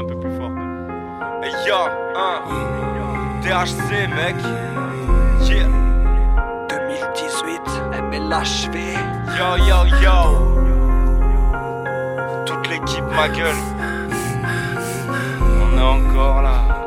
un peu plus fort. Hey yo, hein. THC, mec. Yeah. 2018, MLHV. Yo, yo, yo. Toute l'équipe, ma gueule. On est encore là.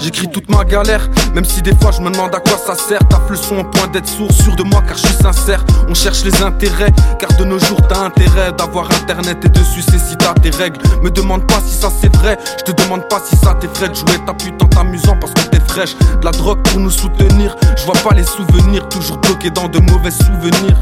J'écris toute ma galère, même si des fois je me demande à quoi ça sert. Tape le son au point d'être sourd, sûr de moi car je suis sincère. On cherche les intérêts, car de nos jours t'as intérêt d'avoir internet et dessus c'est si t'as tes règles. Me demande pas si ça c'est vrai, je te demande pas si ça t'effraie de jouer ta pute en t'amusant parce que t'es fraîche. De la drogue pour nous soutenir, je vois pas les souvenirs, toujours bloqués dans de mauvais souvenirs.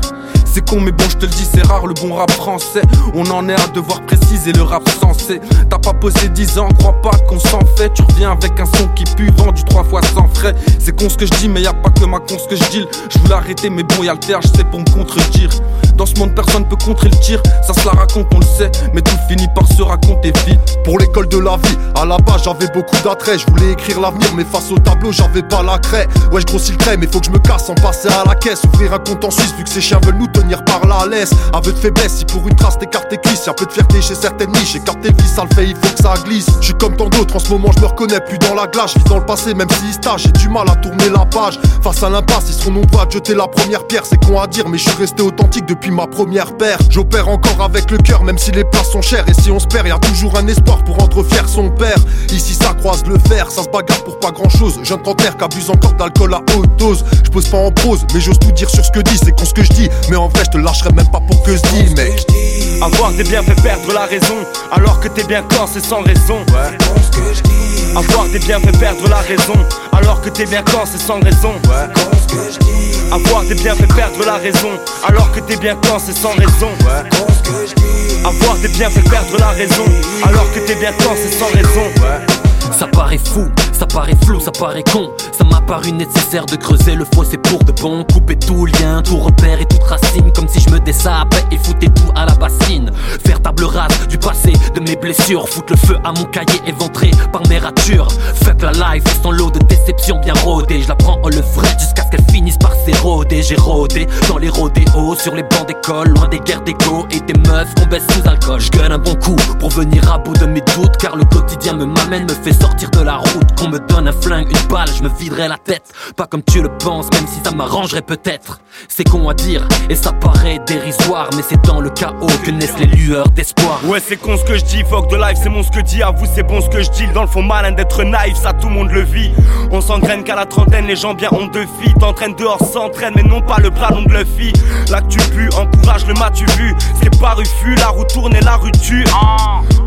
C'est con mais bon je te le dis c'est rare le bon rap français On en est à devoir préciser le rap sensé T'as pas posé 10 ans, crois pas qu'on s'en fait Tu reviens avec un son qui pue vendu trois fois sans frais. C'est con ce que je dis mais y a pas que ma con ce que je dis Je voulais arrêter mais bon y'a le TH c'est pour me contredire Dans ce monde personne peut contrer le tir Ça se la raconte on le sait mais tout finit par se raconter vite Pour l'école de la vie, à la base j'avais beaucoup d'attrait Je voulais écrire l'avenir mais face au tableau j'avais pas la craie Ouais je grossis le trait mais faut que je me casse sans passer à la caisse Ouvrir un compte en Suisse vu que ces chiens veulent nous tenir par la laisse. Aveu de faiblesse, si pour une trace t'écartes tes cuisses, y'a peu de fierté chez certaines niches. Écarte tes vis, ça le fait, il faut que ça glisse. Je suis comme tant d'autres, en ce moment je me reconnais plus dans la glace. Je dans le passé, même si stage, j'ai du mal à tourner la page. Face à l'impasse, ils seront nombreux à jeter la première pierre. C'est con à dire, mais je suis resté authentique depuis ma première paire. J'opère encore avec le cœur, même si les places sont chères. Et si on se perd, y a toujours un espoir pour rendre fier son père. Ici ça croise le fer, ça se bagarre pour pas grand chose. Jeune trentenaire qu'abuse encore d'alcool à haute dose. Je pose pas en prose, mais j'ose tout dire sur ce que dis. C'est con ce que je dis, mais en vrai je te lâcherai même pas pour que je dis, mec. Avoir des biens fait perdre la raison, alors que t'es bien corps c'est sans raison. Avoir des biens fait perdre la raison, alors que t'es bien corps c'est sans raison. Des biens fait perdre la raison, alors que t'es bien corps c'est sans raison. Avoir des biens fait perdre la raison, alors que t'es bien corps c'est sans raison. Ça paraît fou, ça paraît flou, ça paraît con. Ça m'a paru nécessaire de creuser le fossé pour de bon. Couper tout lien, tout repère et toute racine. Comme si je me dessapais et foutais tout à la bassine. Faire table rase du passé, de mes blessures. Foutre le feu à mon cahier éventré par mes ratures. Fuck la life, sans lot de déception bien rodée. Je la prends en levrette jusqu'à ce qu'elle finisse par s'éroder. J'ai rodé dans les rodéos, sur les bancs d'école, loin des guerres d'égo et des meufs qu'on baisse sous alcool. Je un bon coup pour venir à bout de mes doutes, car le quotidien me m'amène, me fait sortir de la route. Qu'on me donne un flingue, une balle, je me viderai la tête. Pas comme tu le penses, même si ça m'arrangerait peut-être. C'est con à dire, et ça paraît dérisoire, mais c'est dans le chaos que naissent les lueurs d'espoir. Ouais, c'est con ce que je dis, fuck de life, c'est mon ce que dis. À vous, c'est bon ce que je dis. Dans le fond, malin d'être naïf, ça tout le monde le vit. On s'engraine qu'à la trentaine, les gens bien ont de filles. T'entraînes dehors, s'entraîne, mais non pas le bras long de Luffy. Là que encourage le tu vu. C'est pas refus, la roue tourne et la rue tue.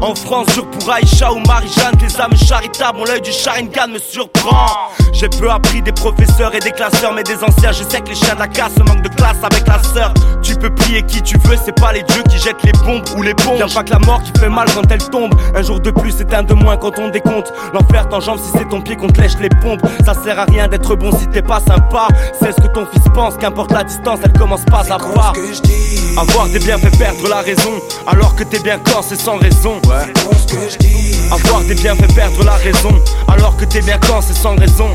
En France, sur pour Aïcha ou Marie-Jeanne, les âmes charitables, mon l'œil du Sharingan me surprend. J'ai peu appris des professeurs et des classeurs, mais des anciens, je sais que les chiens de la casse manquent de classe avec la sœur. Tu peux prier qui tu veux, c'est pas les dieux qui jettent les bombes ou les bombes. Y'a pas que la mort qui fait mal quand elle tombe. Un jour de plus, c'est un de moins quand on décompte. L'enfer t'enjambe si c'est ton pied qu'on te lèche les pompes. Ça sert à rien d'être bon si t'es pas sympa. C'est ce que ton fils pense, qu'importe la distance, elle commence pas à voir. Avoir des biens fait perdre la raison, alors que t'es bien corps, c'est sans raison. Avoir des biens fait perdre la raison, alors que t'es bien quand c'est sans raison.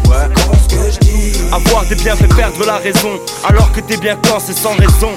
Avoir des biens fait perdre la raison, alors que t'es bien quand c'est sans raison.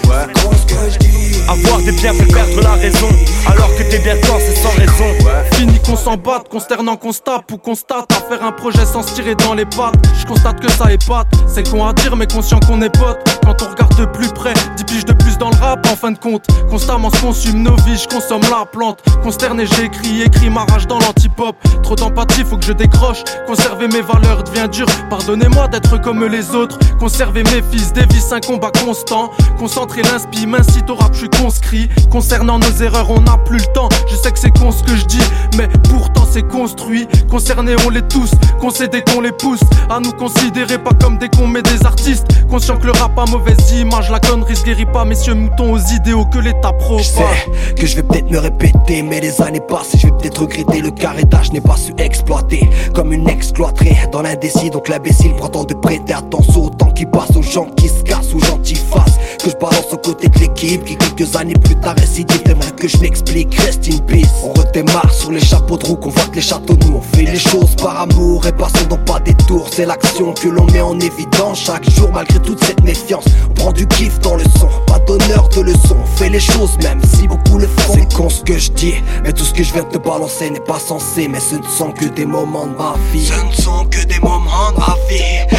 Avoir des biens fait perdre la raison, alors que t'es bien quand c'est sans raison. Fini qu'on s'en batte, consternant qu'on se tape ou constate à faire un projet sans se tirer dans les pattes. Je constate que ça épate, c'est con à dire mais conscient qu'on est potes. Quand on regarde de plus près, 10 piges de plus dans le rap en fin de compte. Constamment se consume nos vies, je consomme la plante. Consterné, j'écris, écris ma rage dans l'antipop. Trop d'empathie, faut que je décroche. Conserver mes valeurs devient dur. Pardonnez-moi d'être comme les autres. Conserver mes fils, des vies, un combat constant. Concentrer l'inspi, m'incite au rap, je suis conscrit. Concernant nos erreurs, on n'a plus le temps. Je sais que c'est con ce que je dis, mais pourtant c'est construit. Concernés, on l'est tous. Concédés qu'on les pousse. À nous considérer pas comme des cons, mais des artistes. Conscient que le rap a mauvaise image. La connerie se guérit pas, messieurs moutons aux idéaux que l'État pro. Je sais que je vais peut-être me répéter, mais les années passent je vais peut-être regretter le carrétage n'est pas su exploiter comme une exploiterie dans l'indécis. Donc l'imbécile prend temps de prêter attention au temps qui passe aux gens qui se cassent, aux gens qui fassent. Que je balance aux côtés de l'équipe qui quelques années plus tard récidive. T'aimerais que je m'explique, reste in peace. On redémarre sur les chapeaux chapeau de roue convoite les châteaux nous On fait les choses par amour et passons dans pas des tours. C'est l'action que l'on met en évidence chaque jour malgré toute cette méfiance. On prend du kiff dans le son, pas d'honneur de leçon. On fait les choses même si beaucoup le font. C'est con ce que je dis, mais tout ce que je viens de te balancer n'est pas censé. Mais ce ne sont que des moments de ma vie. Ce ne sont que des moments de ma vie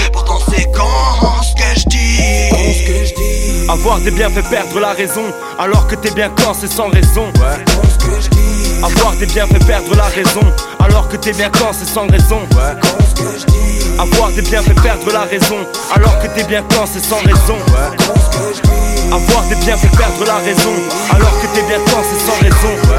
des biens fait perdre la raison Alors que t'es bien quand c'est sans raison. Avoir des biens fait perdre la raison Alors que t'es bien quand c'est sans raison. Avoir des biens fait perdre la raison Alors que t'es bien quand c'est sans raison. Avoir des biens fait perdre la raison Alors que t'es bien quand c'est sans raison